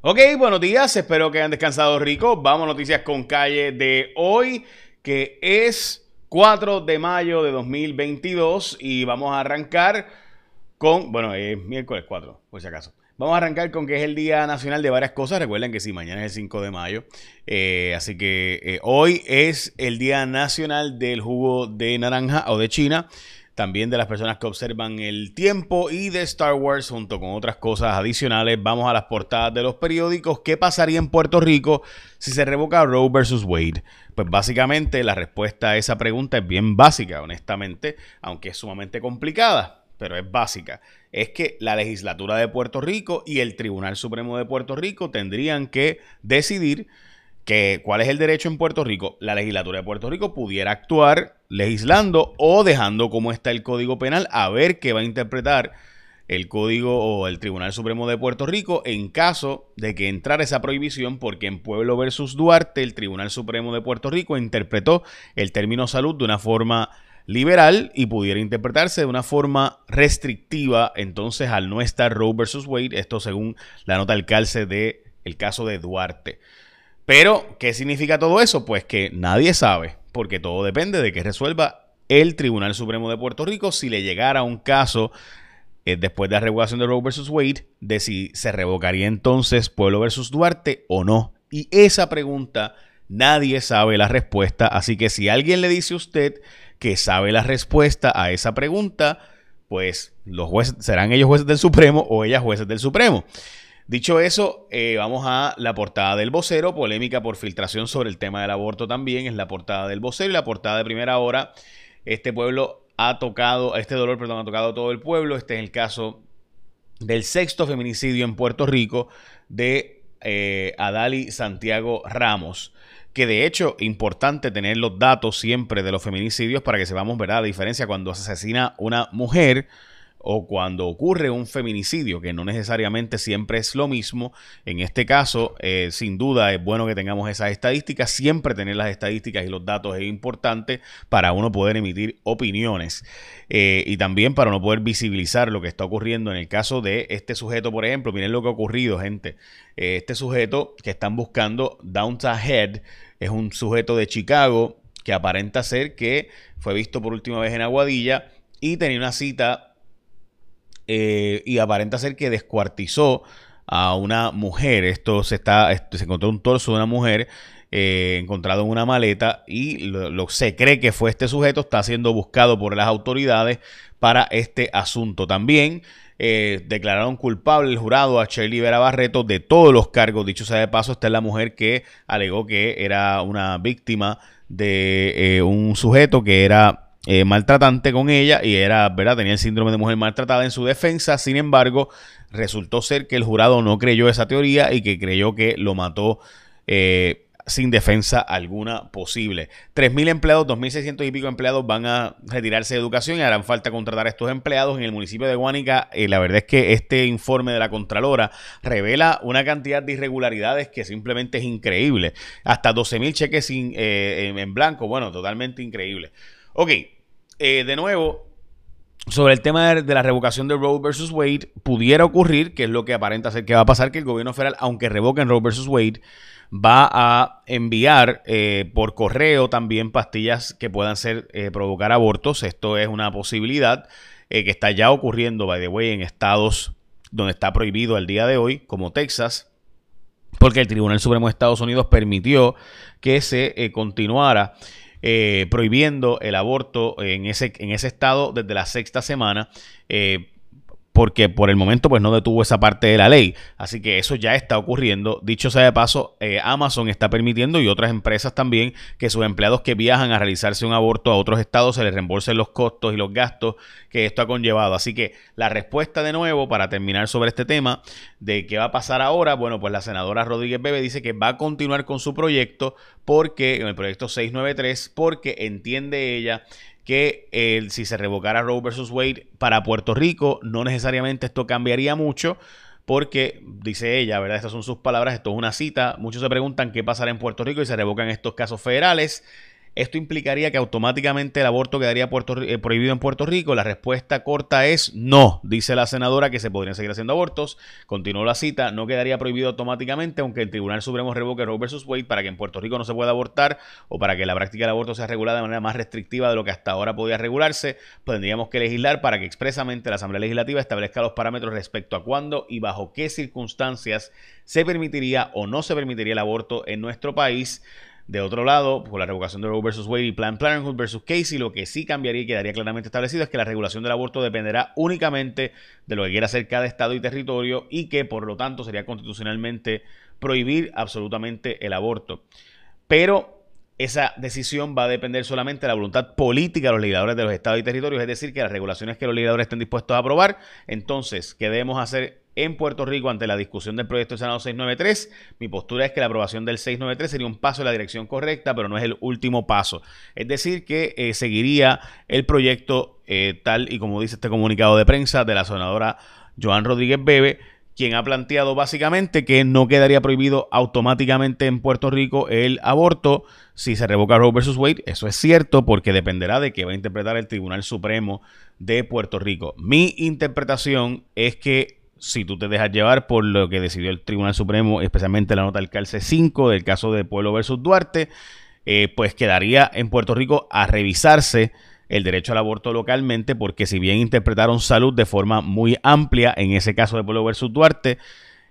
Ok, buenos días, espero que hayan descansado rico. Vamos a noticias con calle de hoy, que es 4 de mayo de 2022 y vamos a arrancar con, bueno, es miércoles 4, por si acaso. Vamos a arrancar con que es el Día Nacional de varias cosas. Recuerden que sí, mañana es el 5 de mayo. Eh, así que eh, hoy es el Día Nacional del Jugo de Naranja o de China también de las personas que observan el tiempo y de Star Wars junto con otras cosas adicionales. Vamos a las portadas de los periódicos. ¿Qué pasaría en Puerto Rico si se revoca Roe versus Wade? Pues básicamente la respuesta a esa pregunta es bien básica, honestamente, aunque es sumamente complicada, pero es básica. Es que la legislatura de Puerto Rico y el Tribunal Supremo de Puerto Rico tendrían que decidir que cuál es el derecho en Puerto Rico, la legislatura de Puerto Rico pudiera actuar legislando o dejando como está el Código Penal a ver qué va a interpretar el Código o el Tribunal Supremo de Puerto Rico en caso de que entrara esa prohibición porque en Pueblo versus Duarte el Tribunal Supremo de Puerto Rico interpretó el término salud de una forma liberal y pudiera interpretarse de una forma restrictiva entonces al no estar Roe versus Wade, esto según la nota del calce de caso de Duarte. Pero, ¿qué significa todo eso? Pues que nadie sabe, porque todo depende de que resuelva el Tribunal Supremo de Puerto Rico si le llegara un caso eh, después de la revocación de Roe versus Wade, de si se revocaría entonces Pueblo versus Duarte o no. Y esa pregunta nadie sabe la respuesta, así que si alguien le dice a usted que sabe la respuesta a esa pregunta, pues los jueces serán ellos jueces del Supremo o ellas jueces del Supremo. Dicho eso, eh, vamos a la portada del vocero, polémica por filtración sobre el tema del aborto también, es la portada del vocero y la portada de primera hora. Este pueblo ha tocado, este dolor, perdón, ha tocado todo el pueblo. Este es el caso del sexto feminicidio en Puerto Rico de eh, Adali Santiago Ramos. Que de hecho, importante tener los datos siempre de los feminicidios para que sepamos, ¿verdad? La diferencia cuando se asesina una mujer o cuando ocurre un feminicidio, que no necesariamente siempre es lo mismo. En este caso, eh, sin duda es bueno que tengamos esas estadísticas. Siempre tener las estadísticas y los datos es importante para uno poder emitir opiniones eh, y también para uno poder visibilizar lo que está ocurriendo. En el caso de este sujeto, por ejemplo, miren lo que ha ocurrido, gente. Eh, este sujeto que están buscando, Downtown Head, es un sujeto de Chicago que aparenta ser que fue visto por última vez en Aguadilla y tenía una cita eh, y aparenta ser que descuartizó a una mujer. Esto se está, se encontró un torso de una mujer eh, encontrado en una maleta y lo, se cree que fue este sujeto. Está siendo buscado por las autoridades para este asunto. También eh, declararon culpable el jurado a Shirley Vera Barreto de todos los cargos. Dicho sea de paso, esta es la mujer que alegó que era una víctima de un sujeto que era eh, maltratante con ella y era, ¿verdad? Tenía el síndrome de mujer maltratada en su defensa. Sin embargo, resultó ser que el jurado no creyó esa teoría y que creyó que lo mató eh, sin defensa alguna posible. 3.000 empleados, 2.600 y pico empleados van a retirarse de educación y harán falta contratar a estos empleados en el municipio de Guánica. Eh, la verdad es que este informe de la Contralora revela una cantidad de irregularidades que simplemente es increíble. Hasta 12.000 cheques en blanco, bueno, totalmente increíble. Ok, eh, de nuevo, sobre el tema de, la revocación de Roe versus Wade, pudiera ocurrir, que es lo que aparenta ser que va a pasar, que el gobierno federal, aunque revoquen Roe versus Wade, va a enviar eh, por correo también pastillas que puedan ser eh, provocar abortos. Esto es una posibilidad que está ya ocurriendo, by the way, en estados donde está prohibido el día de hoy, como Texas, porque el Tribunal Supremo de Estados Unidos permitió que se continuara eh, prohibiendo el aborto en ese, en ese estado desde la sexta semana. Eh, porque por el momento pues no detuvo esa parte de la ley. Así que eso ya está ocurriendo. Dicho sea de paso, eh, Amazon está permitiendo y otras empresas también que sus empleados que viajan a realizarse un aborto a otros estados se les reembolsen los costos y los gastos que esto ha conllevado. Así que la respuesta de nuevo para terminar sobre este tema de qué va a pasar ahora, bueno, pues la senadora Rodríguez Bebe dice que va a continuar con su proyecto porque, en el proyecto 693, porque entiende ella que el, si se revocara Roe versus Wade para Puerto Rico, no necesariamente esto cambiaría mucho, porque, dice ella, ¿verdad? Estas son sus palabras, esto es una cita. Muchos se preguntan qué pasará en Puerto Rico y se revocan estos casos federales. Esto implicaría que automáticamente el aborto quedaría eh, prohibido en Puerto Rico. La respuesta corta es no, dice la senadora que se podrían seguir haciendo abortos. Continuó la cita, no quedaría prohibido automáticamente, aunque el Tribunal Supremo revoque Roe vs. Wade para que en Puerto Rico no se pueda abortar o para que la práctica del aborto sea regulada de manera más restrictiva de lo que hasta ahora podía regularse, pues tendríamos que legislar para que expresamente la Asamblea Legislativa establezca los parámetros respecto a cuándo y bajo qué circunstancias se permitiría o no se permitiría el aborto en nuestro país. De otro lado, por la revocación de Roe vs. Wade y Planned Parenthood vs. Casey, lo que sí cambiaría y quedaría claramente establecido es que la regulación del aborto dependerá únicamente de lo que quiera hacer cada estado y territorio y que por lo tanto sería constitucionalmente prohibir absolutamente el aborto. Pero esa decisión va a depender solamente de la voluntad política de los legisladores de los estados y territorios, es decir, que las regulaciones que los legisladores estén dispuestos a aprobar, entonces, ¿qué debemos hacer en Puerto Rico ante la discusión del proyecto del Senado 693. Mi postura es que la aprobación del 693 sería un paso en la dirección correcta, pero no es el último paso. Es decir, que eh, seguiría el proyecto eh, tal y como dice este comunicado de prensa de la senadora Joan Rodríguez Bebe, quien ha planteado básicamente que no quedaría prohibido automáticamente en Puerto Rico el aborto si se revoca Roe versus Wade. Eso es cierto porque dependerá de qué va a interpretar el Tribunal Supremo de Puerto Rico. Mi interpretación es que si tú te dejas llevar por lo que decidió el Tribunal Supremo, especialmente la nota del calce 5 del caso de Pueblo versus Duarte, eh, pues quedaría en Puerto Rico a revisarse el derecho al aborto localmente, porque si bien interpretaron salud de forma muy amplia en ese caso de Pueblo versus Duarte,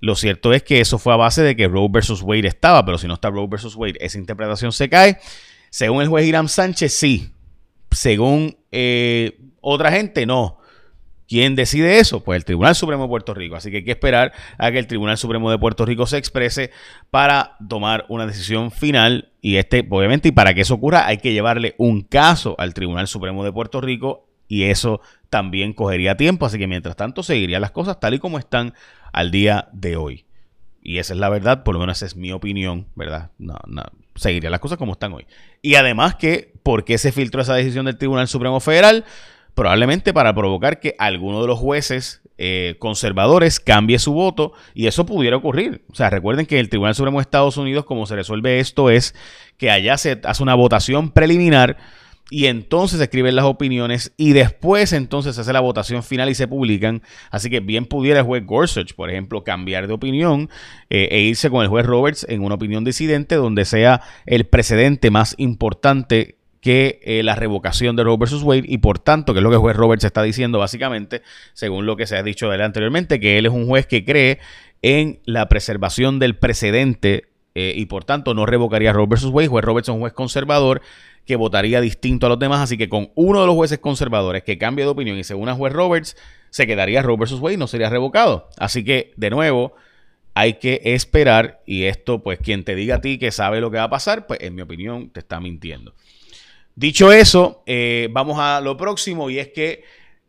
lo cierto es que eso fue a base de que Roe versus Wade estaba, pero si no está Roe versus Wade, esa interpretación se cae. Según el juez Irán Sánchez, sí. Según eh, otra gente, no. ¿Quién decide eso? Pues el Tribunal Supremo de Puerto Rico. Así que hay que esperar a que el Tribunal Supremo de Puerto Rico se exprese para tomar una decisión final. Y este, obviamente, y para que eso ocurra, hay que llevarle un caso al Tribunal Supremo de Puerto Rico. Y eso también cogería tiempo. Así que mientras tanto, seguirían las cosas tal y como están al día de hoy. Y esa es la verdad, por lo menos esa es mi opinión, ¿verdad? No, no, seguiría las cosas como están hoy. Y además que, ¿por qué se filtró esa decisión del Tribunal Supremo Federal? Probablemente para provocar que alguno de los jueces eh, conservadores cambie su voto y eso pudiera ocurrir. O sea, recuerden que el Tribunal Supremo de Estados Unidos, como se resuelve esto, es que allá se hace una votación preliminar y entonces se escriben las opiniones y después entonces se hace la votación final y se publican. Así que bien pudiera el juez Gorsuch, por ejemplo, cambiar de opinión eh, e irse con el juez Roberts en una opinión disidente donde sea el precedente más importante que eh, la revocación de Roe versus Wade y por tanto, que es lo que juez Roberts está diciendo básicamente, según lo que se ha dicho anteriormente, que él es un juez que cree en la preservación del precedente eh, y por tanto no revocaría Roe versus Wade. Juez Roberts es un juez conservador que votaría distinto a los demás, así que con uno de los jueces conservadores que cambie de opinión y según el juez Roberts, se quedaría Roe versus Wade y no sería revocado. Así que, de nuevo, hay que esperar y esto, pues quien te diga a ti que sabe lo que va a pasar, pues en mi opinión te está mintiendo. Dicho eso, eh, vamos a lo próximo y es que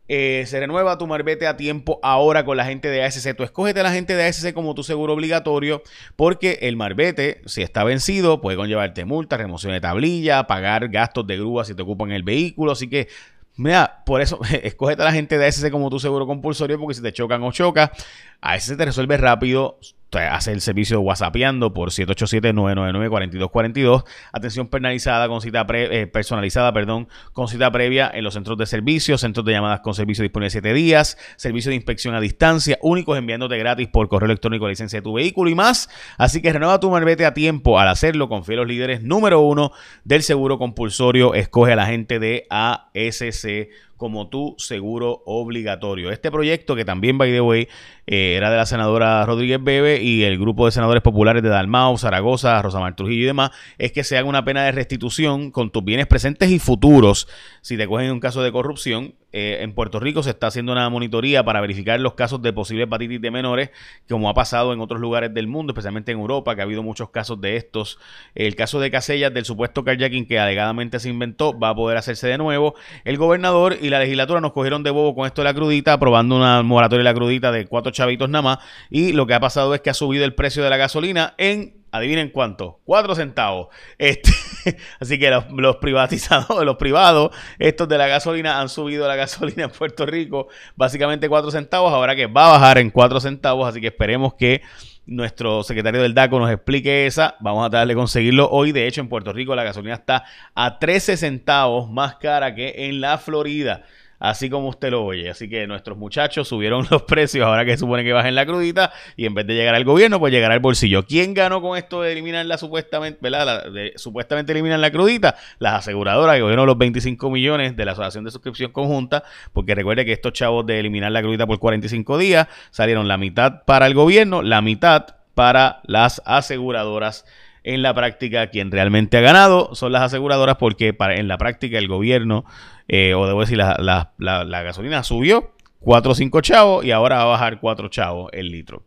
eh, se renueva tu marbete a tiempo ahora con la gente de ASC. Tú escógete a la gente de ASC como tu seguro obligatorio porque el marbete, si está vencido, puede conllevarte multa, remoción de tablilla, pagar gastos de grúa si te ocupan el vehículo. Así que Mira, por eso, escógete a la gente de ASC como tu seguro compulsorio, porque si te chocan o choca, a ese te resuelve rápido hace el servicio de WhatsAppeando por 787-999-4242. Atención personalizada con cita eh, personalizada, perdón, con cita previa en los centros de servicio, centros de llamadas con servicio disponible 7 días, servicio de inspección a distancia, únicos enviándote gratis por correo electrónico la licencia de tu vehículo y más. Así que renueva tu marbete a tiempo. Al hacerlo, confía en los líderes número uno del seguro compulsorio. Escoge a la gente de ASC como tu seguro obligatorio. Este proyecto, que también, by the way, eh, era de la senadora Rodríguez Bebe y el grupo de senadores populares de Dalmau, Zaragoza, Rosamar Trujillo y demás, es que se haga una pena de restitución con tus bienes presentes y futuros si te cogen un caso de corrupción eh, en Puerto Rico se está haciendo una monitoría para verificar los casos de posible hepatitis de menores, como ha pasado en otros lugares del mundo, especialmente en Europa, que ha habido muchos casos de estos. El caso de Casellas, del supuesto carjacking que alegadamente se inventó, va a poder hacerse de nuevo. El gobernador y la legislatura nos cogieron de bobo con esto de la crudita, aprobando una moratoria de la crudita de cuatro chavitos nada más. Y lo que ha pasado es que ha subido el precio de la gasolina en Adivinen cuánto, 4 centavos. Este, así que los, privatizados, los privados, estos de la gasolina han subido la gasolina en Puerto Rico básicamente 4 centavos. Ahora que va a bajar en 4 centavos, así que esperemos que nuestro secretario del DACO nos explique esa. Vamos a tratar de conseguirlo hoy. De hecho, en Puerto Rico la gasolina está a 13 centavos más cara que en la Florida así como usted lo oye. Así que nuestros muchachos subieron los precios ahora que supone que bajen la crudita y en vez de llegar al gobierno, pues llegará al bolsillo. ¿Quién ganó con esto de eliminar la supuestamente, ¿verdad? de, supuestamente eliminar la crudita? Las aseguradoras que gobierno los 25 millones de la Asociación de Suscripción Conjunta, porque recuerde que estos chavos de eliminar la crudita por 45 días salieron la mitad para el gobierno, la mitad para las aseguradoras en la práctica quien realmente ha ganado son las aseguradoras porque en la práctica el gobierno, eh, o debo decir, la, gasolina subió 4 o 5 chavos y ahora va a bajar 4 chavos el litro.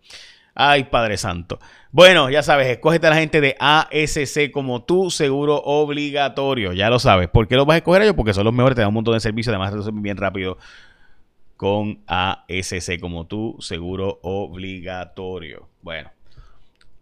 Ay, Padre Santo. Bueno, ya sabes, escógete a la gente de ASC como tu seguro obligatorio. Ya lo sabes. ¿Por qué los vas a escoger ellos? Porque son los mejores, te dan un montón de servicios, además resuelven bien rápido con ASC como tu seguro obligatorio. Bueno,